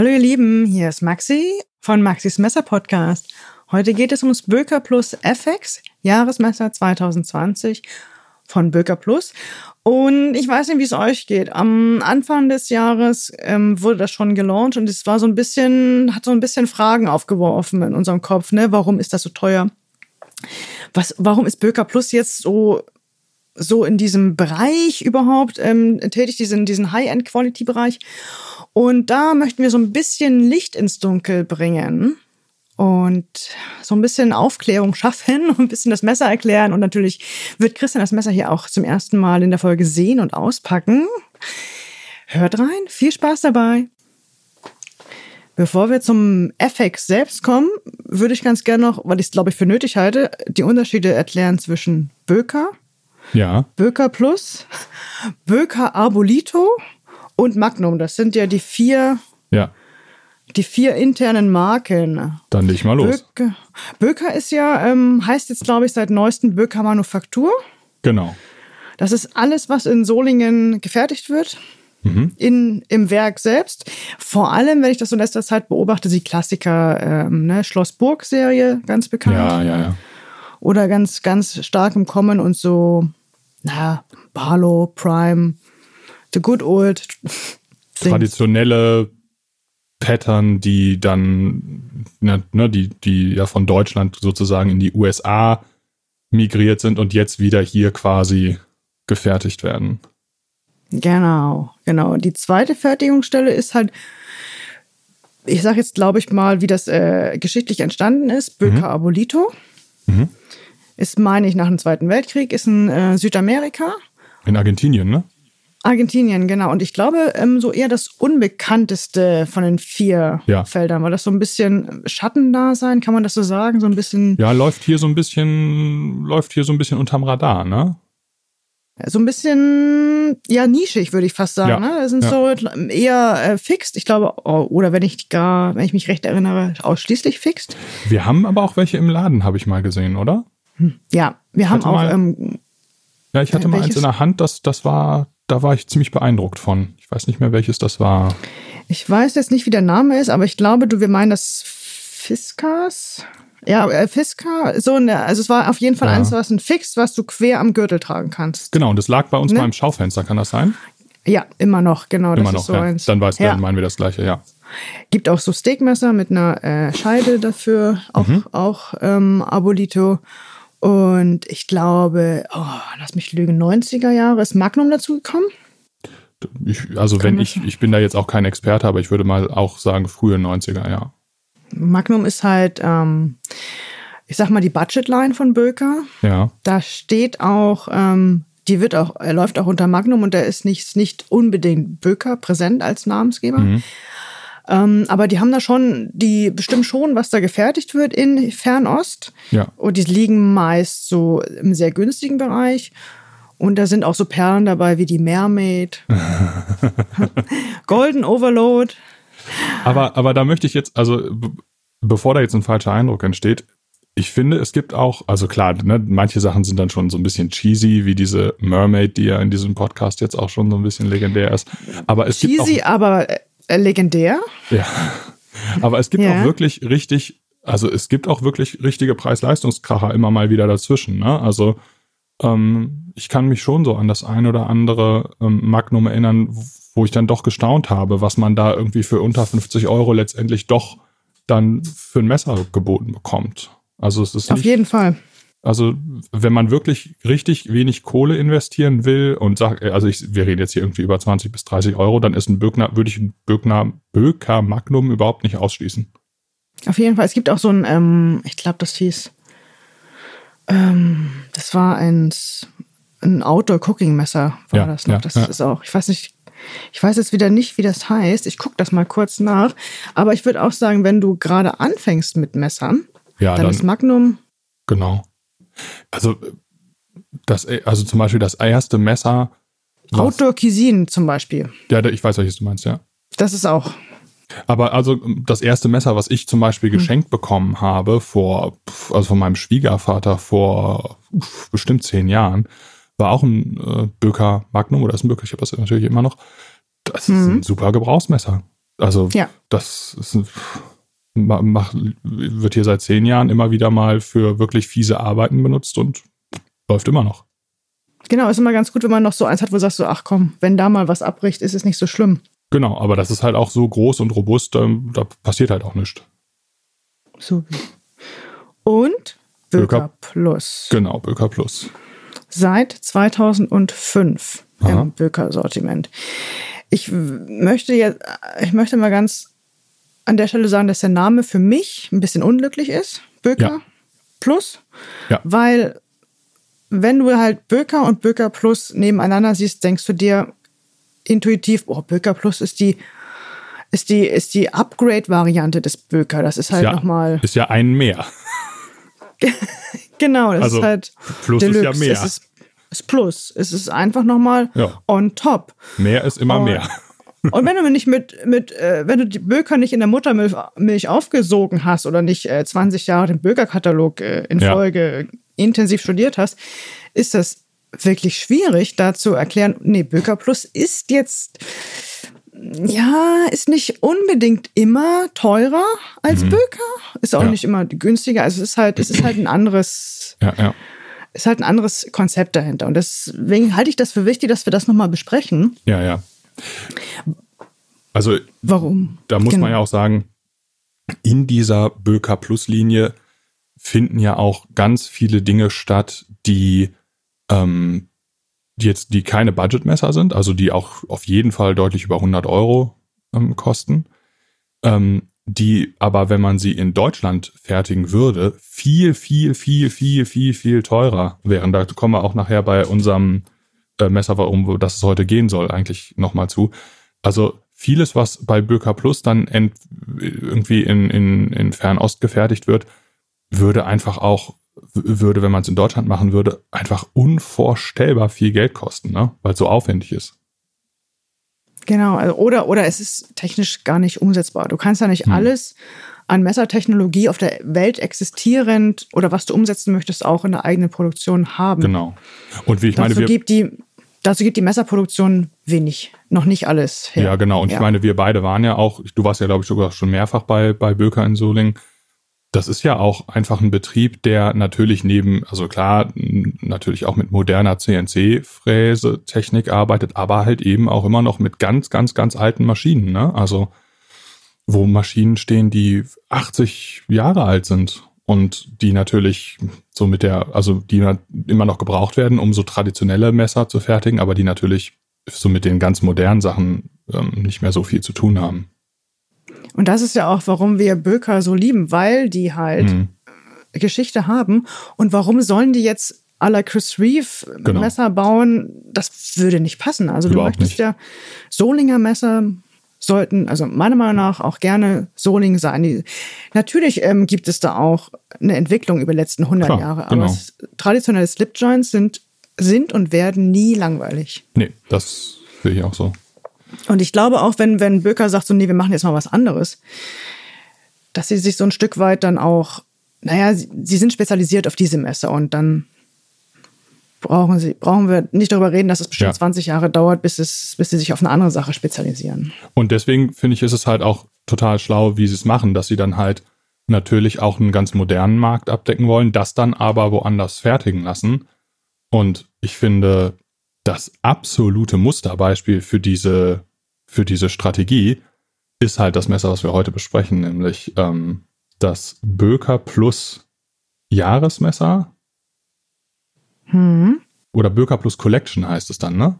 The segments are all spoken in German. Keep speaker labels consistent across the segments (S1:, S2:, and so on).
S1: Hallo ihr Lieben, hier ist Maxi von Maxis Messer Podcast. Heute geht es ums Böker Plus FX Jahresmesser 2020 von Böker Plus. Und ich weiß nicht, wie es euch geht. Am Anfang des Jahres ähm, wurde das schon gelauncht und es war so ein bisschen, hat so ein bisschen Fragen aufgeworfen in unserem Kopf. Ne? Warum ist das so teuer? Was, warum ist Böker Plus jetzt so so in diesem Bereich überhaupt ähm, tätig, diesen, diesen High-End-Quality-Bereich. Und da möchten wir so ein bisschen Licht ins Dunkel bringen und so ein bisschen Aufklärung schaffen, ein bisschen das Messer erklären. Und natürlich wird Christian das Messer hier auch zum ersten Mal in der Folge sehen und auspacken. Hört rein, viel Spaß dabei. Bevor wir zum FX selbst kommen, würde ich ganz gerne noch, weil ich es glaube ich für nötig halte, die Unterschiede erklären zwischen Böker,
S2: ja.
S1: Böker Plus, Böker Arbolito und Magnum. Das sind ja die vier,
S2: Ja.
S1: die vier internen Marken.
S2: Dann leg mal los.
S1: Böker, Böker ist ja, ähm, heißt jetzt glaube ich seit neuestem Böker Manufaktur.
S2: Genau.
S1: Das ist alles, was in Solingen gefertigt wird.
S2: Mhm.
S1: In, Im Werk selbst. Vor allem, wenn ich das so in letzter Zeit beobachte, die Klassiker, ähm, ne, Schloss Burg-Serie, ganz bekannt.
S2: Ja, ja, ja.
S1: Oder ganz, ganz stark im Kommen und so, na, Barlow, Prime, The Good Old.
S2: Traditionelle Pattern, die dann, ne, ne, die, die ja von Deutschland sozusagen in die USA migriert sind und jetzt wieder hier quasi gefertigt werden.
S1: Genau, genau. Die zweite Fertigungsstelle ist halt, ich sage jetzt, glaube ich mal, wie das äh, geschichtlich entstanden ist. Böker Abolito.
S2: Mhm.
S1: Ist, meine ich, nach dem Zweiten Weltkrieg, ist in äh, Südamerika.
S2: In Argentinien, ne?
S1: Argentinien, genau. Und ich glaube, ähm, so eher das unbekannteste von den vier
S2: Ja.
S1: Feldern, weil das so ein bisschen Schattendasein, kann man das so sagen? So ein bisschen,
S2: Ja, läuft hier so ein bisschen, läuft hier so ein bisschen unterm Radar, ne?
S1: so ein bisschen, ja, nischig, würde ich fast sagen.
S2: Ja.
S1: Ne? Das sind
S2: Ja.
S1: so eher äh, fixed. Ich glaube, oh, oder wenn ich gar, wenn ich mich recht erinnere, ausschließlich fixed.
S2: Wir haben aber auch welche im Laden, habe ich mal gesehen, oder?
S1: Ja, wir haben auch,
S2: mal-
S1: ähm,
S2: Ja, ich hatte
S1: Äh,
S2: mal eins in der Hand, das, das war, da war ich ziemlich beeindruckt von. Ich weiß nicht mehr, welches das war.
S1: ich weiß jetzt nicht, wie der Name ist, aber ich glaube, du, wir meinen das Fiskas. Ja, äh, Fiska, so eine, also es war auf jeden Fall
S2: Ja.
S1: eins, was ein Fix, was du quer am Gürtel tragen kannst.
S2: Genau, und das lag bei uns
S1: Ne?
S2: mal im Schaufenster, kann das sein?
S1: Ja, immer noch, genau.
S2: Immer
S1: das
S2: noch,
S1: ist so
S2: ja.
S1: eins.
S2: Dann weiß
S1: ja.
S2: dann meinen wir das gleiche, ja.
S1: Gibt auch so Steakmesser mit einer äh, Scheide dafür, auch,
S2: Mhm.
S1: auch ähm, Abolito. Und ich glaube, oh, lass mich lügen, 90er Jahre ist Magnum dazugekommen.
S2: Ich, also wenn ich, ich bin da jetzt auch kein Experte, aber ich würde mal auch sagen, frühe 90er, ja.
S1: Magnum ist halt, ähm, ich sag mal, die Budgetline von Böker.
S2: Ja.
S1: Da steht auch, ähm, die wird auch, er läuft auch unter Magnum und da ist nicht, nicht unbedingt Böker präsent als Namensgeber.
S2: Mhm.
S1: Ähm, aber die haben da schon, die bestimmen schon, was da gefertigt wird in Fernost.
S2: Ja.
S1: Und die liegen meist so im sehr günstigen Bereich. Und da sind auch so Perlen dabei wie die Mermaid, Golden Overload.
S2: Aber, aber da möchte ich jetzt, also bevor da jetzt ein falscher Eindruck entsteht, ich finde, es gibt auch, also klar, ne, manche Sachen sind dann schon so ein bisschen cheesy, wie diese Mermaid, die ja in diesem Podcast jetzt auch schon so ein bisschen legendär ist. Aber es gibt
S1: Cheesy,
S2: auch,
S1: aber legendär.
S2: ja, aber es gibt
S1: Ja.
S2: auch wirklich richtig, also es gibt auch wirklich richtige Preis-Leistungskracher immer mal wieder dazwischen. Ne? Also ähm, ich kann mich schon so an das ein oder andere ähm, Magnum erinnern, wo ich dann doch gestaunt habe, was man da irgendwie für unter 50 Euro letztendlich doch dann für ein Messer geboten bekommt. Also es ist
S1: Auf jeden Fall.
S2: Also wenn man wirklich richtig wenig Kohle investieren will und sagt, also ich, wir reden jetzt hier irgendwie über 20 bis 30 Euro, dann ist ein Böckner, würde ich ein Böckner, Böker Magnum überhaupt nicht ausschließen.
S1: Auf jeden Fall. Es gibt auch so ein, ähm, ich glaube, das hieß, ähm, das war ein, ein Outdoor-Cooking-Messer, war
S2: Ja,
S1: das noch.
S2: ja,
S1: das
S2: ja.
S1: ist auch, ich weiß nicht, ich weiß jetzt wieder nicht, wie das heißt. Ich gucke das mal kurz nach. Aber ich würde auch sagen, wenn du gerade anfängst mit Messern, dann,
S2: dann,
S1: ist Magnum,
S2: genau. Also das, also zum Beispiel das erste Messer.
S1: Outdoor Cuisine zum Beispiel.
S2: Ja, ich weiß, welches du meinst, ja.
S1: Das ist auch.
S2: Aber also das erste Messer, was ich zum
S1: Hm.
S2: Beispiel geschenkt bekommen habe vor, also von meinem Schwiegervater vor pf, bestimmt zehn Jahren, war auch ein äh, Böker Magnum oder ist ein Böker, ich habe das natürlich immer noch. Das ist
S1: Mhm.
S2: ein super Gebrauchsmesser. Also
S1: Ja.
S2: das ist, ein- mach, wird hier seit zehn Jahren immer wieder mal für wirklich fiese Arbeiten benutzt und läuft immer noch.
S1: Genau, ist immer ganz gut, wenn man noch so eins hat, wo du sagst so, ach komm, wenn da mal was abbricht, ist es nicht so schlimm.
S2: Genau, aber das ist halt auch so groß und robust, ähm, da passiert halt auch nichts.
S1: So. Und Böker. Plus.
S2: Genau, Böker Plus.
S1: Seit 2005
S2: Aha.
S1: im Böker-Sortiment. Ich möchte jetzt, ich möchte mal ganz an der Stelle sagen, dass der Name für mich ein bisschen unglücklich ist. Böker
S2: Ja.
S1: Plus.
S2: Ja.
S1: Weil, wenn du halt Böker und Böker Plus nebeneinander siehst, denkst du dir intuitiv, oh, Böker Plus ist die, ist die, ist die Upgrade-Variante des Böker. Das ist halt
S2: ja,
S1: nochmal.
S2: ist ja ein mehr.
S1: Genau, das
S2: Also,
S1: ist halt.
S2: Plus ist ja
S1: Deluxe.
S2: mehr.
S1: Es ist, ist Plus. Es ist einfach nochmal
S2: Ja.
S1: on top.
S2: Mehr ist immer
S1: Oh.
S2: mehr.
S1: Und wenn du nicht mit, mit äh, wenn du die Böker nicht in der Muttermilch Milch aufgesogen hast oder nicht äh, 20 Jahre den Böker-Katalog äh, in
S2: Ja.
S1: Folge intensiv studiert hast, ist das wirklich schwierig, da zu erklären, nee, Böker Plus ist jetzt, ja, ist nicht unbedingt immer teurer als Böker, ist auch
S2: Mhm. Ja.
S1: nicht immer günstiger. Also es ist halt, es ist halt ein anderes,
S2: Ja, ja.
S1: ist halt ein anderes Konzept dahinter. Und deswegen halte ich das für wichtig, dass wir das nochmal besprechen.
S2: Ja, ja. Also
S1: Warum?
S2: da muss
S1: Genau.
S2: man ja auch sagen, in dieser Böker Plus Linie finden ja auch ganz viele Dinge statt, die, ähm, die jetzt, die keine Budgetmesser sind, also die auch auf jeden Fall deutlich über 100 Euro ähm, kosten, ähm, die aber, wenn man sie in Deutschland fertigen würde, viel, viel, viel, viel, viel, viel teurer wären. Da kommen wir auch nachher bei unserem äh, Messer, um das es heute gehen soll, eigentlich nochmal zu. Also vieles, was bei Böker Plus dann ent, irgendwie in, in, in Fernost gefertigt wird, würde einfach auch, würde, wenn man es in Deutschland machen würde, einfach unvorstellbar viel Geld kosten, ne? weil es so aufwendig ist.
S1: Genau, also oder, oder es ist technisch gar nicht umsetzbar. Du kannst ja nicht
S2: Hm.
S1: alles an Messertechnologie auf der Welt existierend oder was du umsetzen möchtest, auch in der eigenen Produktion haben.
S2: Genau. Und wie ich meine,
S1: dazu,
S2: wir,
S1: gibt die, dazu gibt die Messerproduktion wenig, noch nicht alles her.
S2: Ja, genau. Und ich meine, wir beide waren ja auch, du warst ja, glaube ich, sogar schon mehrfach bei, bei Böker in Solingen. Das ist ja auch einfach ein Betrieb, der natürlich neben, also klar, natürlich auch mit moderner CNC-Fräse-Technik arbeitet, aber halt eben auch immer noch mit ganz, ganz, ganz alten Maschinen, ne? Also, wo Maschinen stehen, die 80 Jahre alt sind und die natürlich so mit der, also die immer noch gebraucht werden, um so traditionelle Messer zu fertigen, aber die natürlich so mit den ganz modernen Sachen ähm, nicht mehr so viel zu tun haben.
S1: Und das ist ja auch, warum wir Böker so lieben, weil die halt
S2: Mhm.
S1: Geschichte haben. Und warum sollen die jetzt à la Chris Reeve
S2: Genau.
S1: Messer bauen? Das würde nicht passen. Also
S2: Überhaupt
S1: du möchtest
S2: nicht.
S1: ja Solinger Messer sollten, also meiner Meinung nach auch gerne Soling sein. Die, natürlich ähm, gibt es da auch eine Entwicklung über die letzten 100
S2: Klar,
S1: Jahre, aber
S2: genau.
S1: traditionelle Slipjoints sind, sind und werden nie langweilig.
S2: Nee, das sehe ich auch so.
S1: Und ich glaube auch, wenn, wenn Böker sagt, so, nee, wir machen jetzt mal was anderes, dass sie sich so ein Stück weit dann auch, naja, sie, sie sind spezialisiert auf diese Messer und dann brauchen sie, brauchen wir nicht darüber reden, dass es bestimmt
S2: Ja.
S1: 20 Jahre dauert, bis es, bis sie sich auf eine andere Sache spezialisieren.
S2: Und deswegen finde ich, ist es halt auch total schlau, wie sie es machen, dass sie dann halt natürlich auch einen ganz modernen Markt abdecken wollen, das dann aber woanders fertigen lassen. Und ich finde, das absolute Musterbeispiel für diese, für diese Strategie ist halt das Messer, was wir heute besprechen, nämlich ähm, das Böker Plus Jahresmesser
S1: Hm.
S2: oder Böker Plus Collection heißt es dann, ne?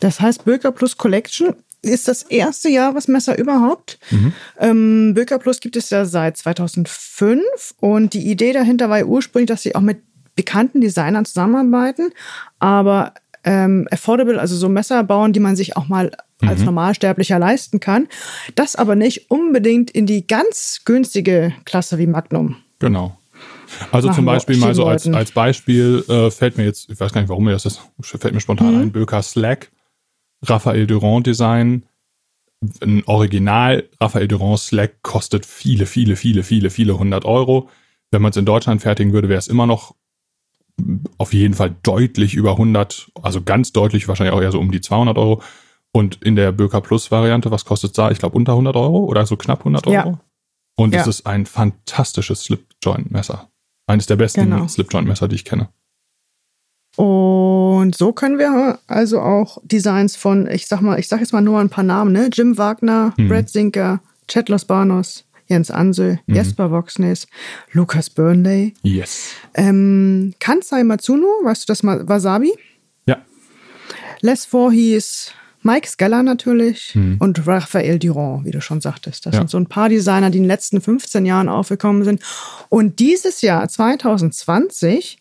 S1: Das heißt, Böker Plus Collection ist das erste Jahresmesser überhaupt.
S2: Mhm.
S1: Ähm, Böker Plus gibt es ja seit 2005 und die Idee dahinter war ja ursprünglich, dass sie auch mit bekannten Designern zusammenarbeiten, aber ähm, affordable, also so Messer bauen, die man sich auch mal als Normalsterblicher leisten kann. Das aber nicht unbedingt in die ganz günstige Klasse wie Magnum.
S2: Genau. Also
S1: Machen
S2: zum Beispiel mal so als, als Beispiel äh, fällt mir jetzt, ich weiß gar nicht, warum mir das ist, fällt mir spontan
S1: Mhm.
S2: ein, Böker Slack, Raphael Durand Design, ein Original Raphael Durand Slack kostet viele, viele, viele, viele, viele hundert Euro. Wenn man es in Deutschland fertigen würde, wäre es immer noch auf jeden Fall deutlich über 100, also ganz deutlich, wahrscheinlich auch eher so um die 200 Euro. Und in der Böker Plus Variante, was kostet da? Ich glaube unter 100 Euro oder so knapp 100 Euro.
S1: Ja.
S2: Und
S1: Ja.
S2: es ist ein fantastisches Slipjoint-Messer. Eines der besten
S1: Genau.
S2: Slipjoint-Messer, die ich kenne.
S1: Und so können wir also auch Designs von, ich sag mal, ich sag jetzt mal nur ein paar Namen, ne? Jim Wagner,
S2: Mhm.
S1: Brad Zinker, Chet Banos, Jens Ansel,
S2: Mhm.
S1: Jesper Voxnes, Lukas Burnley,
S2: Yes.
S1: ähm, Kansai Matsuno, weißt du das mal, Wasabi?
S2: Ja.
S1: Les Voorhees, Mike Skeller natürlich
S2: Mhm.
S1: und Raphael Durand, wie du schon sagtest. Das
S2: Ja.
S1: sind so ein paar Designer, die in den letzten 15 Jahren aufgekommen sind. Und dieses Jahr, 2020,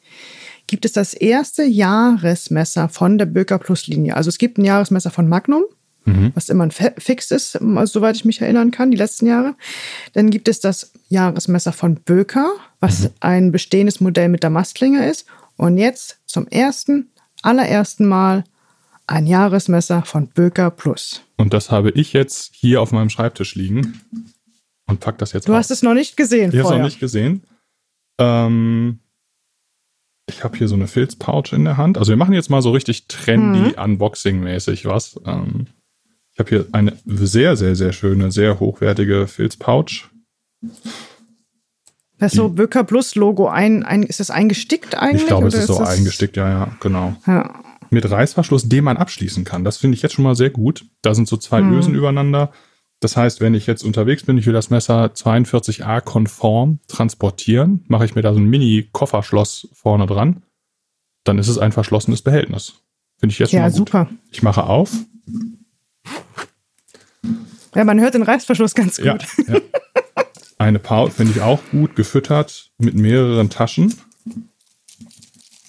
S1: gibt es das erste Jahresmesser von der Böker Plus Linie. Also es gibt ein Jahresmesser von Magnum,
S2: Mhm.
S1: was immer ein Fe- Fix ist, also soweit ich mich erinnern kann, die letzten Jahre. Dann gibt es das Jahresmesser von Böker, was ein bestehendes Modell mit der Mastklinge ist. Und jetzt zum ersten, allerersten Mal ein Jahresmesser von Böker Plus.
S2: Und das habe ich jetzt hier auf meinem Schreibtisch liegen und pack das jetzt
S1: Du
S2: aus.
S1: hast es noch nicht gesehen
S2: Ich habe es noch nicht gesehen. Ähm, ich habe hier so eine Filzpouch in der Hand. Also wir machen jetzt mal so richtig trendy, Unboxing-mäßig was. Ähm, ich habe hier eine sehr, sehr, sehr schöne, sehr hochwertige Filzpouch.
S1: Das ist so Böker Plus Logo ein, ein ist das eingestickt eigentlich?
S2: Ich glaube, es ist so eingestickt, ja, ja, genau.
S1: Ja.
S2: Mit Reißverschluss, den man abschließen kann. Das finde ich jetzt schon mal sehr gut. Da sind so zwei
S1: Mhm.
S2: Ösen übereinander. Das heißt, wenn ich jetzt unterwegs bin, ich will das Messer 42a konform transportieren, mache ich mir da so ein Mini-Kofferschloss vorne dran. Dann ist es ein verschlossenes Behältnis. Finde ich jetzt schon
S1: Ja,
S2: mal gut.
S1: super.
S2: Ich mache auf.
S1: Ja, man hört den Reißverschluss ganz gut.
S2: Ja, ja. Eine Pouch finde ich auch gut, gefüttert mit mehreren Taschen.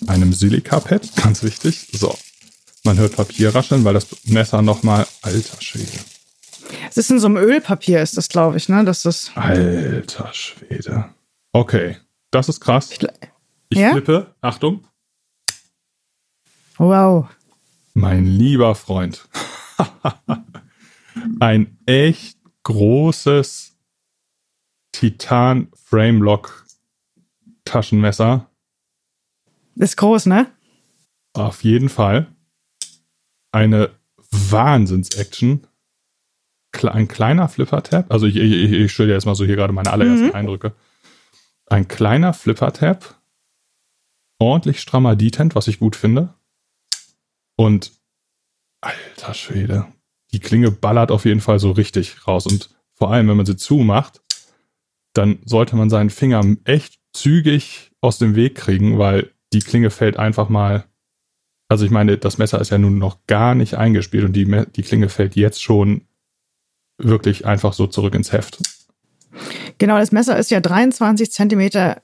S2: Einem Silikapad, ganz wichtig. So. Man hört Papier rascheln, weil das Messer nochmal, alter Schwede.
S1: Es ist in so einem Ölpapier, ist das, glaube ich, ne? Das ist.
S2: Alter Schwede. Okay, das ist krass.
S1: Ich,
S2: Ich
S1: Ja?
S2: flippe, Achtung,
S1: wow.
S2: mein lieber Freund. Ein echt großes Titan Framelock Taschenmesser.
S1: Ist groß, ne?
S2: Auf jeden Fall. Eine Wahnsinns-Action. Ein kleiner Flipper-Tab. Also ich, ich, ich stelle dir jetzt mal so hier gerade meine allerersten
S1: Mhm.
S2: Eindrücke. Ein kleiner Flipper-Tab. Ordentlich strammer Detent, was ich gut finde. Und alter Schwede. Die Klinge ballert auf jeden Fall so richtig raus. Und vor allem, wenn man sie zumacht, dann sollte man seinen Finger echt zügig aus dem Weg kriegen, weil die Klinge fällt einfach mal. Also ich meine, das Messer ist ja nun noch gar nicht eingespielt und die, die Klinge fällt jetzt schon wirklich einfach so zurück ins Heft.
S1: Genau, das Messer ist ja 23 Zentimeter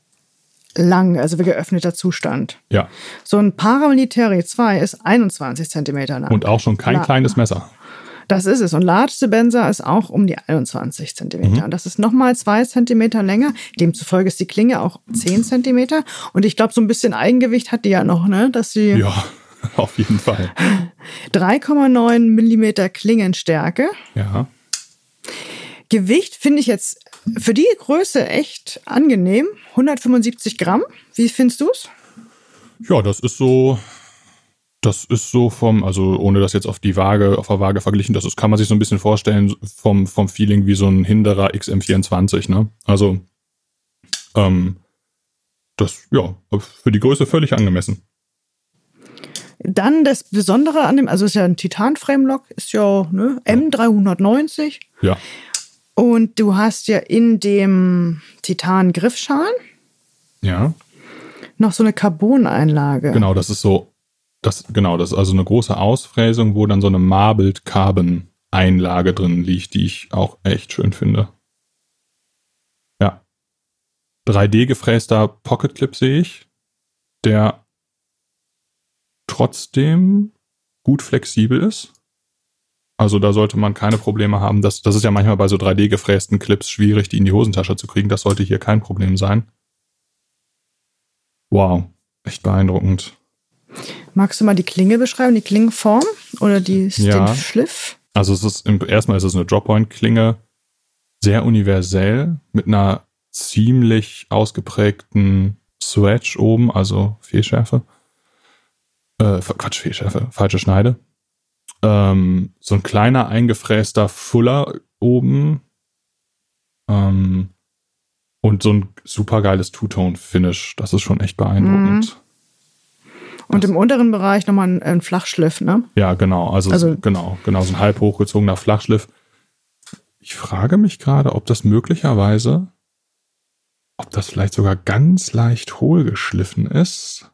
S1: lang, also wie geöffneter Zustand.
S2: Ja.
S1: So ein Paramilitary 2 ist 21 Zentimeter lang.
S2: Und auch schon kein
S1: Na.
S2: kleines Messer.
S1: Das ist es. Und Large Sebenza ist auch um die 21 Zentimeter.
S2: Mhm.
S1: Und das ist nochmal zwei Zentimeter länger. Demzufolge ist die Klinge auch 10 Zentimeter. Und ich glaube, so ein bisschen Eigengewicht hat die ja noch, ne? Dass sie
S2: Ja, auf jeden Fall.
S1: 3,9 Millimeter Klingenstärke.
S2: Ja.
S1: Gewicht finde ich jetzt für die Größe echt angenehm. 175 Gramm. Wie findest du es?
S2: Ja, das ist so. Das ist so vom, also ohne das jetzt auf die Waage, auf der Waage verglichen, das ist, kann man sich so ein bisschen vorstellen vom, vom Feeling wie so ein Hinderer XM24, ne? Also, ähm, das, ja, für die Größe völlig angemessen.
S1: Dann das Besondere an dem, also ist ja ein Titan-Framelock, ist ja ne, M390.
S2: Ja,
S1: Und du hast ja in dem Titan-Griffschalen
S2: ja.
S1: noch so eine Carbon-Einlage.
S2: Genau, das ist so, das, genau, das ist also eine große Ausfräsung, wo dann so eine Marbled Carbon Einlage drin liegt, die ich auch echt schön finde. Ja. 3D gefräster Pocket Clip sehe ich, der trotzdem gut flexibel ist. Also da sollte man keine Probleme haben. Das, das ist ja manchmal bei so 3D gefrästen Clips schwierig, die in die Hosentasche zu kriegen. Das sollte hier kein Problem sein. Wow, echt beeindruckend.
S1: Magst du mal die Klinge beschreiben, die Klingenform oder die,
S2: Ja.
S1: den Schliff?
S2: Also es ist erstmal ist es eine Droppoint-Klinge, sehr universell, mit einer ziemlich ausgeprägten Swatch oben, also Fehlschärfe. Äh, Quatsch, Fehlschärfe, falsche Schneide. ähm, so ein kleiner eingefräster Fuller oben ähm, und so ein super geiles Two-Tone-Finish. Das ist schon echt beeindruckend.
S1: Und im unteren Bereich nochmal ein, ein Flachschliff, ne?
S2: Ja, genau. Also,
S1: Also-
S2: genau, genau, so ein halb hochgezogener Flachschliff. Ich frage mich gerade, ob das möglicherweise, ob das vielleicht sogar ganz leicht hohl geschliffen ist.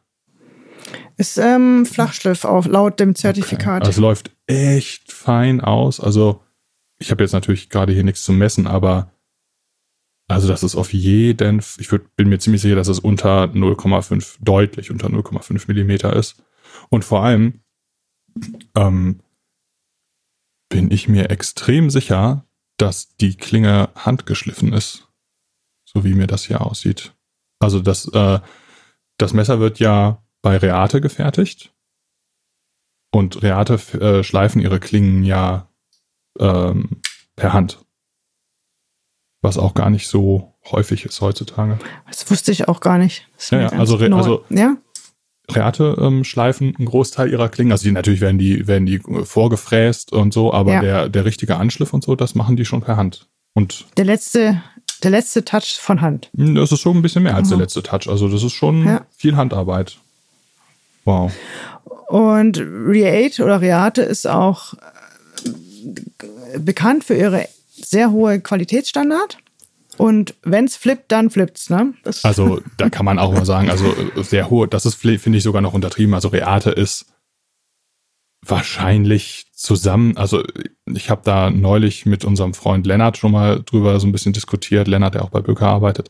S1: Ist ähm, Flachschliff auch laut dem
S2: Okay.
S1: Zertifikat.
S2: Also es läuft echt fein aus. Also ich habe jetzt natürlich gerade hier nichts zu messen, aber also das ist auf jeden, ich würd, bin mir ziemlich sicher, dass es unter 0,5, deutlich unter 0,5 Millimeter ist. Und vor allem ähm, bin ich mir extrem sicher, dass die Klinge handgeschliffen ist. So wie mir das hier aussieht. Also das, äh, das Messer wird ja bei Reate gefertigt. Und Reate äh, schleifen ihre Klingen ja ähm, per Hand. Was auch gar nicht so häufig ist heutzutage.
S1: Das wusste ich auch gar nicht.
S2: Ja, ja, also re- also-
S1: ja?
S2: Reate ähm, schleifen einen Großteil ihrer Klingen. Also die natürlich werden die, werden die vorgefräst und so, aber
S1: Ja.
S2: der, der richtige Anschliff und so, das machen die schon per Hand. Und
S1: Der letzte, der letzte Touch von Hand.
S2: mh, das ist schon ein bisschen mehr als der letzte Touch. Also das ist schon
S1: Ja.
S2: viel Handarbeit. Wow.
S1: Und Reate oder Reate ist auch äh, bekannt für ihre sehr hohe Qualitätsstandard. Und wenn es flippt, dann flippt's, ne?
S2: Also da kann man auch mal sagen, also äh, sehr hohe, das ist, finde ich, sogar noch untertrieben. Also Reate ist wahrscheinlich zusammen, also ich habe da neulich mit unserem Freund Lennart schon mal drüber so ein bisschen diskutiert, Lennart, der auch bei Böker arbeitet.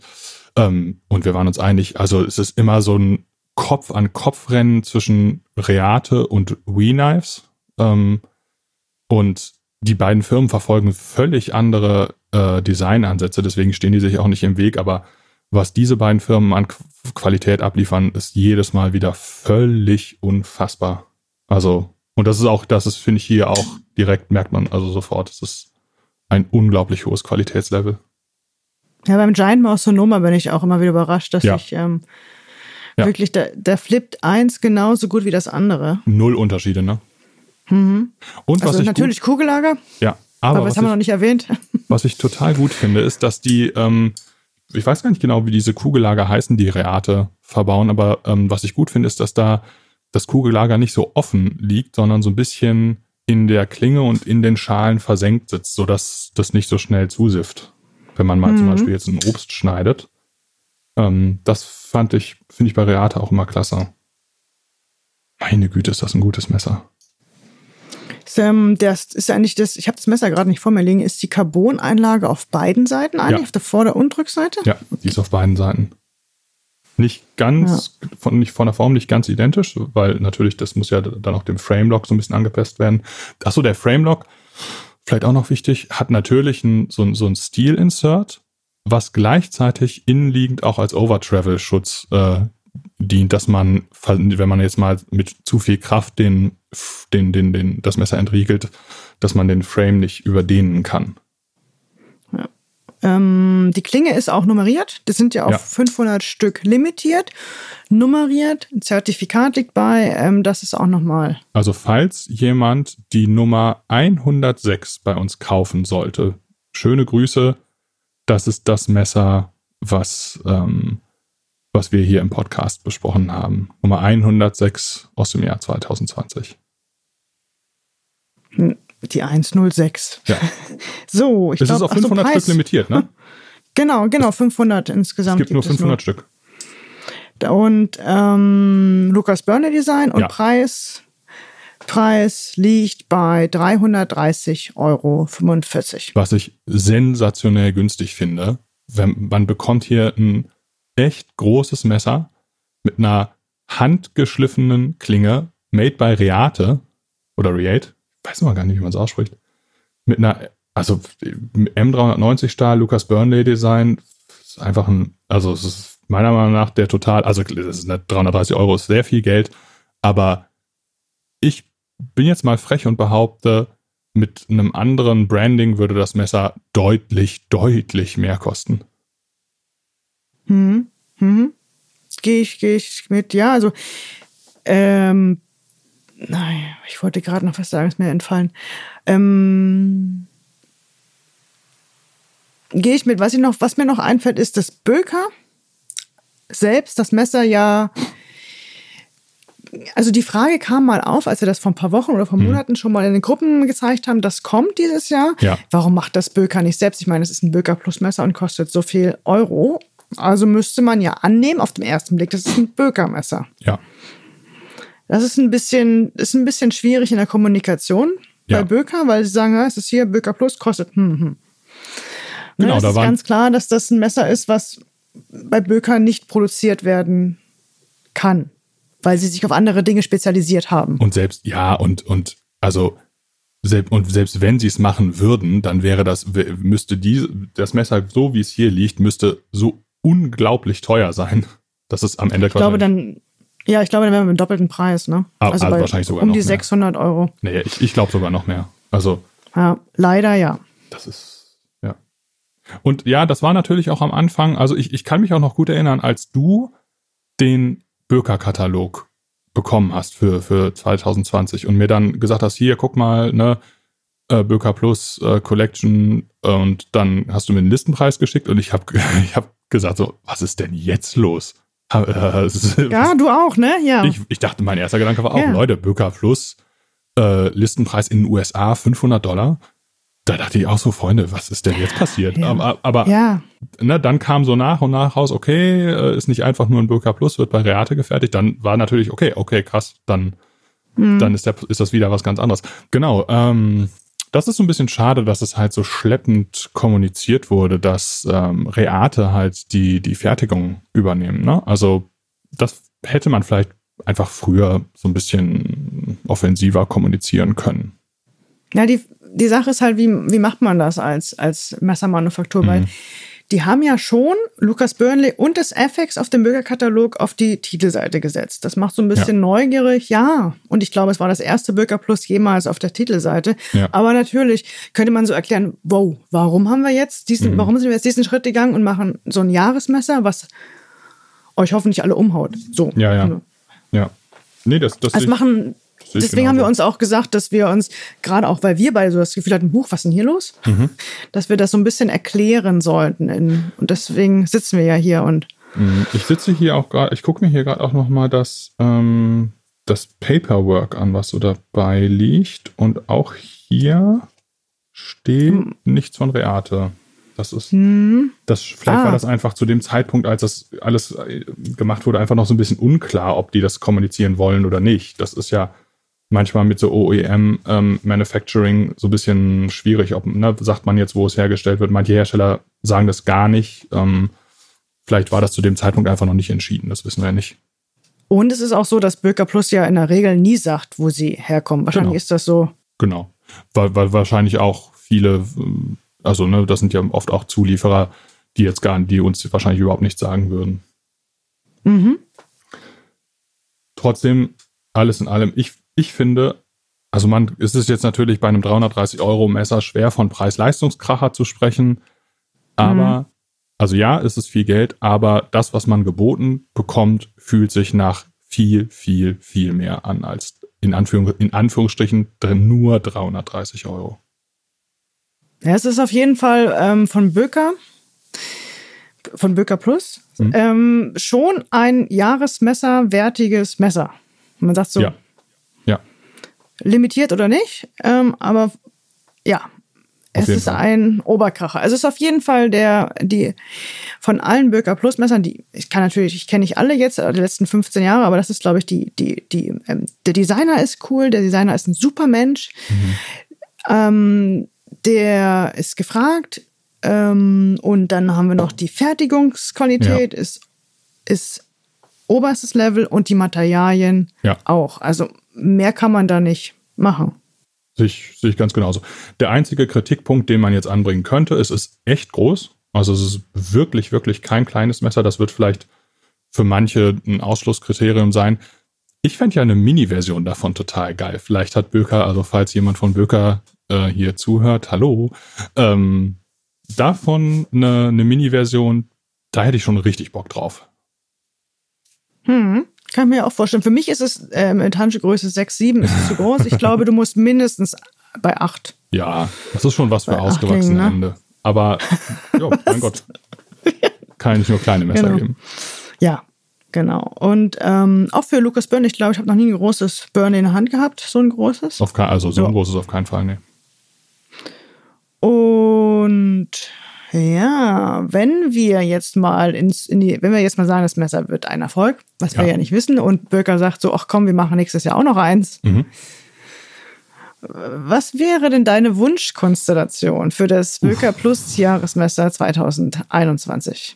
S2: Ähm, und wir waren uns einig, also es ist immer so ein Kopf-an-Kopf-Rennen zwischen Reate und WeKnives. Ähm, und die beiden Firmen verfolgen völlig andere äh, Designansätze, deswegen stehen die sich auch nicht im Weg, aber was diese beiden Firmen an Qu Qualität abliefern, ist jedes Mal wieder völlig unfassbar. Also, und das ist auch, das ist, finde ich, hier auch direkt merkt man, also sofort, es ist ein unglaublich hohes Qualitätslevel.
S1: ja, beim Giant Mouse Sonoma bin ich auch immer wieder überrascht, dass
S2: Ja.
S1: ich ähm,
S2: Ja.
S1: wirklich, der, der flippt eins genauso gut wie das andere.
S2: Null Unterschiede, ne?
S1: Mhm.
S2: Und was
S1: Also
S2: ich
S1: natürlich Kugellager,
S2: gut, ja,
S1: aber,
S2: aber
S1: das
S2: was
S1: haben wir
S2: ich,
S1: noch nicht erwähnt.
S2: was ich total gut finde, ist, dass die, ähm, ich weiß gar nicht genau, wie diese Kugellager heißen, die Reate verbauen, aber ähm, was ich gut finde, ist, dass da das Kugellager nicht so offen liegt, sondern so ein bisschen in der Klinge und in den Schalen versenkt sitzt, sodass das nicht so schnell zusifft, wenn man mal zum
S1: Mhm.
S2: Beispiel jetzt ein Obst schneidet. Ähm, das fand ich, finde ich bei Reate auch immer klasse. Meine Güte, ist das ein gutes Messer.
S1: Ähm, das ist eigentlich das, ich habe das Messer gerade nicht vor mir liegen, ist die Carbon-Einlage auf beiden Seiten eigentlich,
S2: Ja.
S1: auf der Vorder- und Rückseite?
S2: Ja, die ist auf beiden Seiten. Nicht ganz, von, nicht von der Form nicht ganz identisch, weil natürlich, das muss ja dann auch dem Framelock so ein bisschen angepasst werden. Achso, der Framelock, vielleicht auch noch wichtig, hat natürlich ein, so, ein- so ein Steel-Insert, was gleichzeitig innenliegend auch als Overtravel-Schutz äh, dient, dass man, wenn man jetzt mal mit zu viel Kraft den, den, den, den, das Messer entriegelt, dass man den Frame nicht überdehnen kann.
S1: Ähm, die Klinge ist auch nummeriert. Das sind ja auf
S2: Ja.
S1: 500 Stück limitiert. Nummeriert. Ein Zertifikat liegt bei. Ähm, das ist auch nochmal.
S2: Also falls jemand die Nummer 106 bei uns kaufen sollte, schöne Grüße. Das ist das Messer, was, ähm, was wir hier im Podcast besprochen haben. Nummer 106 aus dem Jahr 2020.
S1: Die 106.
S2: Ja.
S1: So, ich
S2: Es ist
S1: glaube,
S2: auf 500 Stück limitiert, ne?
S1: Genau, genau, 500
S2: Es
S1: insgesamt.
S2: gibt nur
S1: es
S2: 500 Stück.
S1: Und ähm, Lukas Börner Design und
S2: Ja.
S1: Preis, Preis liegt bei 330,45 Euro.
S2: Was ich sensationell günstig finde. Wenn, man bekommt hier ein echt großes Messer mit einer handgeschliffenen Klinge, made by Reate oder Reate, ich weiß mal gar nicht, wie man es ausspricht, mit einer, also M390 Stahl, Lucas Burnley Design, ist einfach ein, also es ist meiner Meinung nach der total, also das ist nicht 330 Euro ist sehr viel Geld, aber ich bin jetzt mal frech und behaupte, mit einem anderen Branding würde das Messer deutlich, deutlich mehr kosten.
S1: Hm, hm. Gehe ich, gehe ich mit, ja, also ähm, nein, ich wollte gerade noch was sagen, ist mir entfallen. Ähm, Gehe ich mit, was ich noch, was mir noch einfällt, ist das Böker selbst, das Messer ja. Also die Frage kam mal auf, als wir das vor ein paar Wochen oder vor Monaten schon mal in den Gruppen gezeigt haben, das kommt dieses Jahr.
S2: Ja.
S1: Warum macht das Böker nicht selbst? Ich meine, es ist ein Böker Plus Messer und kostet so viel Euro. Also müsste man ja annehmen auf den ersten Blick, das ist ein Böker-Messer.
S2: Ja.
S1: Das ist ein bisschen, ist ein bisschen schwierig in der Kommunikation
S2: Ja.
S1: bei Böker, weil sie sagen, ja, es ist hier Böker Plus, kostet. Hm, hm.
S2: Genau,
S1: ne, es
S2: da
S1: ist
S2: waren-
S1: ganz klar, dass das ein Messer ist, was bei Böker nicht produziert werden kann, weil sie sich auf andere Dinge spezialisiert haben.
S2: Und selbst, ja, und, und, also, selbst, und selbst wenn sie es machen würden, dann wäre das, müsste die, das Messer, so wie es hier liegt, müsste so unglaublich teuer sein, dass es am Ende
S1: ich glaube dann, ja, ich glaube, dann wären wir mit doppelten Preis, ne?
S2: Ah, also wahrscheinlich sogar
S1: um
S2: noch
S1: die
S2: mehr.
S1: 600 Euro.
S2: Nee, ich, ich glaube sogar noch mehr. Also,
S1: Ja, leider ja.
S2: das ist, ja. Und ja, das war natürlich auch am Anfang, also ich, ich kann mich auch noch gut erinnern, als du den Böker-Katalog bekommen hast für, für 2020 und mir dann gesagt hast, hier, guck mal, ne, äh, Böker Plus äh, Collection und dann hast du mir den Listenpreis geschickt und ich habe ich hab gesagt so, was ist denn jetzt los? Äh,
S1: Ja, du auch, ne? Ja.
S2: ich, ich dachte, mein erster Gedanke war auch,
S1: Ja.
S2: Leute, Böker Plus, äh, Listenpreis in den USA 500 Dollar. Da dachte ich auch so, Freunde, was ist denn jetzt passiert?
S1: Ja.
S2: Aber, aber
S1: ja,
S2: ne, dann kam so nach und nach raus, okay, äh, ist nicht einfach nur ein Böker Plus, wird bei Reate gefertigt. Dann war natürlich, okay, okay, krass, dann,
S1: Hm.
S2: dann ist, der, ist das wieder was ganz anderes. Genau, ähm, das ist so ein bisschen schade, dass es halt so schleppend kommuniziert wurde, dass ähm, Reate halt die, die Fertigung übernehmen. Ne? Also das hätte man vielleicht einfach früher so ein bisschen offensiver kommunizieren können.
S1: Ja, die, die Sache ist halt, wie, wie macht man das als, als Messermanufaktur? Weil die haben ja schon Lucas Burnley und das FX auf dem Bürgerkatalog auf die Titelseite gesetzt. Das macht so ein bisschen neugierig, ja. Und ich glaube, es war das erste Bürger Plus jemals auf der Titelseite.
S2: Ja.
S1: Aber natürlich könnte man so erklären, wow, warum haben wir jetzt
S2: Mhm.
S1: diesen, warum sind wir jetzt diesen Schritt gegangen und machen so ein Jahresmesser, was euch hoffentlich alle umhaut. So.
S2: Ja, ja.
S1: Also,
S2: Ja. Nee, das, das ich-
S1: machen, deswegen haben wir
S2: genauso.
S1: uns auch gesagt, dass wir uns, gerade auch weil wir beide so das Gefühl hatten, Buch, was ist denn hier los?
S2: Mhm.
S1: Dass wir das so ein bisschen erklären sollten. In, und deswegen sitzen wir ja hier und
S2: Mm, Ich sitze hier auch gerade, ich gucke mir hier gerade auch noch mal das, ähm, das Paperwork an, was so dabei liegt. Und auch hier steht
S1: Hm.
S2: nichts von Reate. Das ist, das, vielleicht
S1: Ah.
S2: war das einfach zu dem Zeitpunkt, als das alles äh, gemacht wurde, einfach noch so ein bisschen unklar, ob die das kommunizieren wollen oder nicht. Das ist ja manchmal mit so OEM ähm, Manufacturing so ein bisschen schwierig. Ob, ne, sagt man jetzt, wo es hergestellt wird. Manche Hersteller sagen das gar nicht. Ähm, vielleicht war das zu dem Zeitpunkt einfach noch nicht entschieden. Das wissen wir nicht.
S1: Und es ist auch so, dass Böker Plus ja in der Regel nie sagt, wo sie herkommen. Wahrscheinlich
S2: Genau.
S1: ist das so.
S2: Genau. Weil, weil wahrscheinlich auch viele, also ne, das sind ja oft auch Zulieferer, die jetzt gar die uns wahrscheinlich überhaupt nichts sagen würden.
S1: Mhm.
S2: Trotzdem, alles in allem, ich, ich finde, also man, es ist jetzt natürlich bei einem 330 Euro Messer schwer von Preis-Leistungskracher zu sprechen, aber, also ja, es ist viel Geld, aber das, was man geboten bekommt, fühlt sich nach viel, viel, viel mehr an als in, Anführung, in Anführungsstrichen nur 330 Euro.
S1: Ja, es ist auf jeden Fall ähm, von Böker, von Böker Plus,
S2: Mhm.
S1: ähm, schon ein Jahresmesser-wertiges Messer. Man sagt so.
S2: Ja.
S1: Limitiert oder nicht, ähm, aber ja, es
S2: jeden
S1: ist
S2: Fall.
S1: ein Oberkracher. Also es ist auf jeden Fall der, die von allen Böker Plus Messern, die ich kann natürlich, ich kenne nicht alle jetzt, äh, die letzten 15 Jahre, aber das ist, glaube ich, die, die, die, ähm, der Designer ist cool, der Designer ist ein super Mensch. Ähm, der ist gefragt. Ähm, und dann haben wir noch die Fertigungsqualität, ist, ist oberstes Level und die Materialien
S2: Ja.
S1: auch. Also mehr kann man da nicht machen.
S2: Sehe ich, sehe ich ganz genauso. Der einzige Kritikpunkt, den man jetzt anbringen könnte, es ist echt groß. Also es ist wirklich, wirklich kein kleines Messer. Das wird vielleicht für manche ein Ausschlusskriterium sein. Ich fände ja eine Mini-Version davon total geil. Vielleicht hat Böker, also falls jemand von Böker äh, hier zuhört, hallo, ähm, davon eine, eine Mini-Version, da hätte ich schon richtig Bock drauf.
S1: Hm. Kann ich mir auch vorstellen. Für mich ist es äh, mit Handgröße 6, 7 ist es zu groß. Ich glaube, du musst mindestens bei 8.
S2: Ja, das ist schon was für ausgewachsene
S1: ne?
S2: Hände. Aber, jo, mein Gott. Kann nicht nur kleine Messer
S1: Genau.
S2: geben.
S1: Ja, genau. Und ähm, auch für Lucas Burn, ich glaube, ich habe noch nie ein großes Burn in der Hand gehabt, so ein großes.
S2: Kein, also so ein großes auf keinen Fall, nee.
S1: Und ja, wenn wir jetzt mal ins, in die, wenn wir jetzt mal sagen, das Messer wird ein Erfolg, was wir
S2: Ja.
S1: ja nicht wissen, und Böker sagt so, ach komm, wir machen nächstes Jahr auch noch eins.
S2: Mhm.
S1: Was wäre denn deine Wunschkonstellation für das Böker Plus Jahresmesser 2021?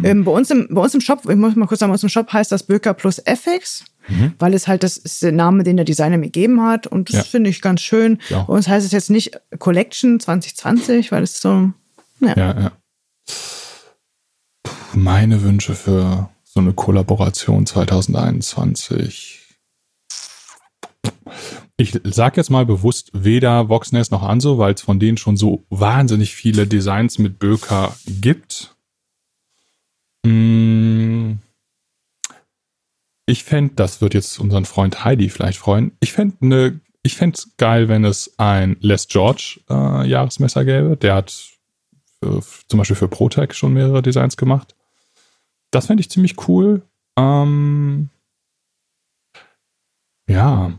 S2: Mhm.
S1: Ähm, bei, uns im, bei uns im Shop, ich muss mal kurz sagen, bei uns im Shop heißt das Böker Plus FX,
S2: Mhm.
S1: weil es halt das ist der Name, den der Designer mir gegeben hat. Und das
S2: Ja.
S1: finde ich ganz schön.
S2: Ja.
S1: Bei uns heißt es jetzt nicht Collection 2020, weil es so, ja.
S2: Ja, ja. Meine Wünsche für so eine Kollaboration 2021. Ich sag jetzt mal bewusst weder Voxnest noch Anso, weil es von denen schon so wahnsinnig viele Designs mit Böker gibt. Mm. Ich fände, das wird jetzt unseren Freund Heidi vielleicht freuen. Ich fände ne, ich es geil, wenn es ein Les George äh, Jahresmesser gäbe. Der hat für, zum Beispiel für ProTech schon mehrere Designs gemacht. Das fände ich ziemlich cool. Ähm, ja,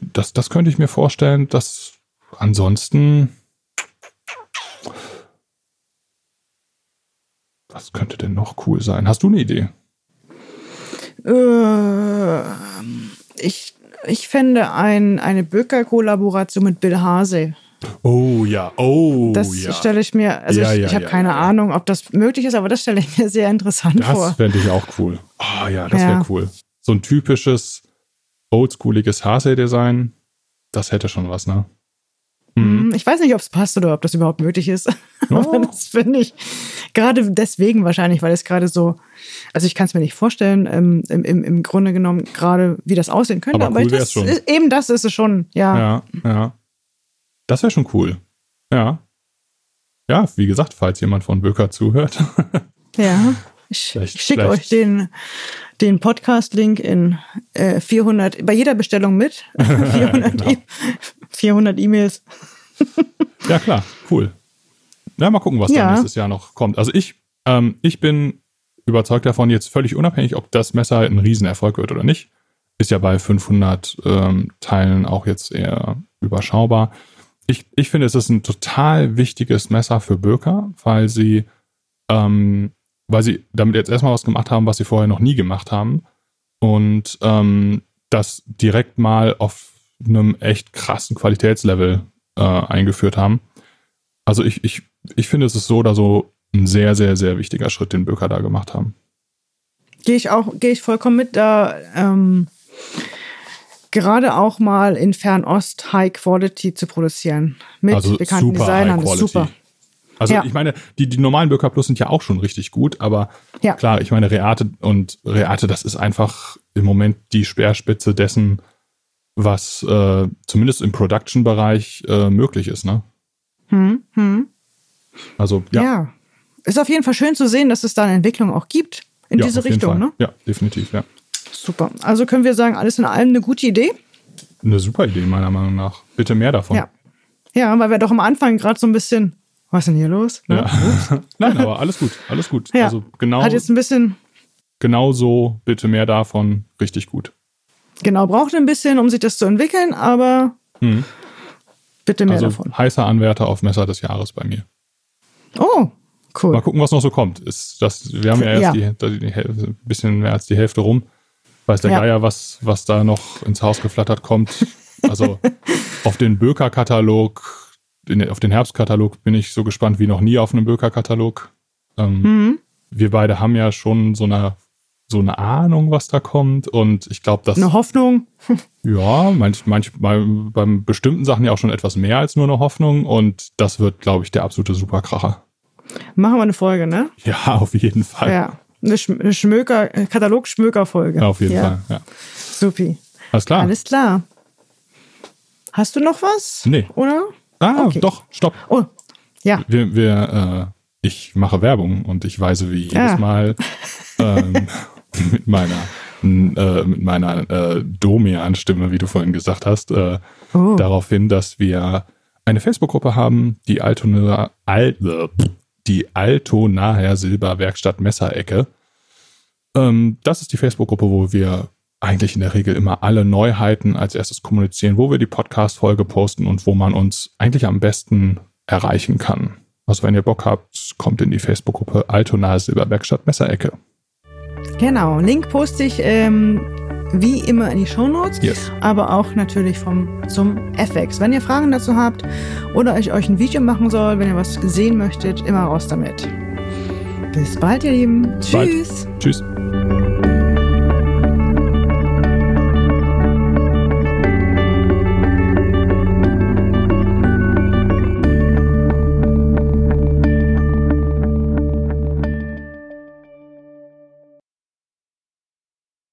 S2: das, das könnte ich mir vorstellen, dass ansonsten. Was könnte denn noch cool sein? Hast du eine Idee?
S1: Äh, ich, ich fände ein, eine Böker-Kollaboration mit Bill Hase.
S2: Oh ja, oh
S1: Das
S2: ja.
S1: stelle ich mir, also
S2: Ja,
S1: ich,
S2: ja,
S1: ich habe
S2: ja,
S1: keine. Ahnung, ob das möglich ist, aber das stelle ich mir sehr interessant vor.
S2: Das fände ich auch cool. Ah ja, das wäre cool. So ein typisches oldschooliges Hase-Design, das hätte schon was, ne? Mhm.
S1: Hm, Ich weiß nicht, ob es passt oder ob das überhaupt nötig ist. Aber
S2: Ja.
S1: das finde ich gerade deswegen wahrscheinlich, weil es gerade so, also ich kann es mir nicht vorstellen, ähm, im, im, im Grunde genommen gerade, wie das aussehen könnte.
S2: Aber cool
S1: das,
S2: wär's schon.
S1: ist- eben das ist es schon, ja.
S2: Ja, ja. Das wäre schon cool. Ja. Ja, wie gesagt, falls jemand von Böker zuhört.
S1: Ja. Ich, schicke euch den, den Podcast-Link in äh, 400, bei jeder Bestellung mit. 400
S2: Genau.
S1: E- 400 E-Mails.
S2: ja, klar, cool. Ja, mal gucken, was
S1: Ja.
S2: da nächstes Jahr noch kommt. Also ich, ähm, ich bin überzeugt davon, jetzt völlig unabhängig, ob das Messer ein Riesenerfolg wird oder nicht. Ist ja bei 500 ähm, Teilen auch jetzt eher überschaubar. Ich, ich finde, es ist ein total wichtiges Messer für Böker, weil sie, ähm, weil sie damit jetzt erstmal was gemacht haben, was sie vorher noch nie gemacht haben. Und ähm, das direkt mal auf einem echt krassen Qualitätslevel äh, eingeführt haben. Also ich, ich, ich finde, es ist so oder so ein sehr, sehr, sehr wichtiger Schritt, den Böker da gemacht haben.
S1: Gehe ich auch, gehe ich vollkommen mit, da ähm, gerade auch mal in Fernost High Quality zu produzieren. Mit
S2: also
S1: bekannten Designern, ist super.
S2: Also
S1: Ja.
S2: ich meine, die, die normalen Böker Plus sind ja auch schon richtig gut, aber
S1: Ja.
S2: klar, ich meine, Reate und Reate, das ist einfach im Moment die Speerspitze dessen, was äh, zumindest im Production-Bereich äh, möglich ist, ne?
S1: Hm, hm.
S2: Also
S1: Ja.
S2: ja,
S1: Ist auf jeden Fall schön zu sehen, dass es da eine Entwicklung auch gibt in
S2: ja,
S1: diese Richtung. Ne?
S2: Ja, definitiv, ja.
S1: Super. Also können wir sagen, alles in allem eine gute Idee.
S2: Eine super Idee, meiner Meinung nach. Bitte mehr davon.
S1: Ja. Ja, weil wir doch am Anfang gerade so ein bisschen, was ist denn hier los? Ne?
S2: Ja. Nein, aber alles gut, alles gut.
S1: Ja.
S2: Also genau,
S1: Hat jetzt ein bisschen,
S2: genau so, bitte mehr davon, richtig gut.
S1: genau, braucht ein bisschen, um sich das zu entwickeln, aber
S2: Mhm.
S1: bitte mehr
S2: Also
S1: davon.
S2: heißer Anwärter auf Messer des Jahres bei mir.
S1: Oh, cool.
S2: Mal gucken, was noch so kommt. Ist das, wir haben ja erst
S1: Ja.
S2: Die, die, ein bisschen mehr als die Hälfte rum. Weiß der
S1: Ja.
S2: Geier, was, was da noch ins Haus geflattert kommt. Also auf den Böker-Katalog, auf den Herbstkatalog bin ich so gespannt wie noch nie auf einen Böker-Katalog. Ähm,
S1: Mhm.
S2: Wir beide haben ja schon so eine, so eine Ahnung, was da kommt. Und ich glaube, dass
S1: Eine Hoffnung.
S2: ja, manch, manch, bei, beim bestimmten Sachen ja auch schon etwas mehr als nur eine Hoffnung. Und das wird, glaube ich, der absolute Superkracher.
S1: Machen wir eine Folge, ne?
S2: Ja, auf jeden Fall.
S1: Ja. Eine, Schm eine Schmöker, äh, Katalog-Schmöker-Folge.
S2: Ja, auf jeden
S1: ja.
S2: Fall. Ja.
S1: Supi.
S2: Alles klar.
S1: Alles klar. Hast du noch was?
S2: Nee.
S1: Oder?
S2: ah,
S1: okay.
S2: doch, stopp.
S1: Oh, ja.
S2: Wir, wir, äh, ich mache Werbung und ich weise wie jedes
S1: Ja.
S2: Mal ähm, mit meiner äh, mit meiner äh, Domian-Stimme, wie du vorhin gesagt hast, äh, oh. darauf hin, dass wir eine Facebook-Gruppe haben, die Altona, Al, die Altonaer Silberwerkstatt Messerecke. Ähm, das ist die Facebook-Gruppe, wo wir eigentlich in der Regel immer alle Neuheiten als erstes kommunizieren, wo wir die Podcast-Folge posten und wo man uns eigentlich am besten erreichen kann. Also wenn ihr Bock habt, kommt in die Facebook-Gruppe Altona Silberwerkstatt Messerecke.
S1: Genau, Link poste ich ähm, wie immer in die Shownotes, yes. aber auch natürlich vom, zum FX. Wenn ihr Fragen dazu habt oder ich euch ein Video machen soll, wenn ihr was sehen möchtet, immer raus damit. Bis bald, ihr Lieben. Tschüss. Bald.
S2: Tschüss.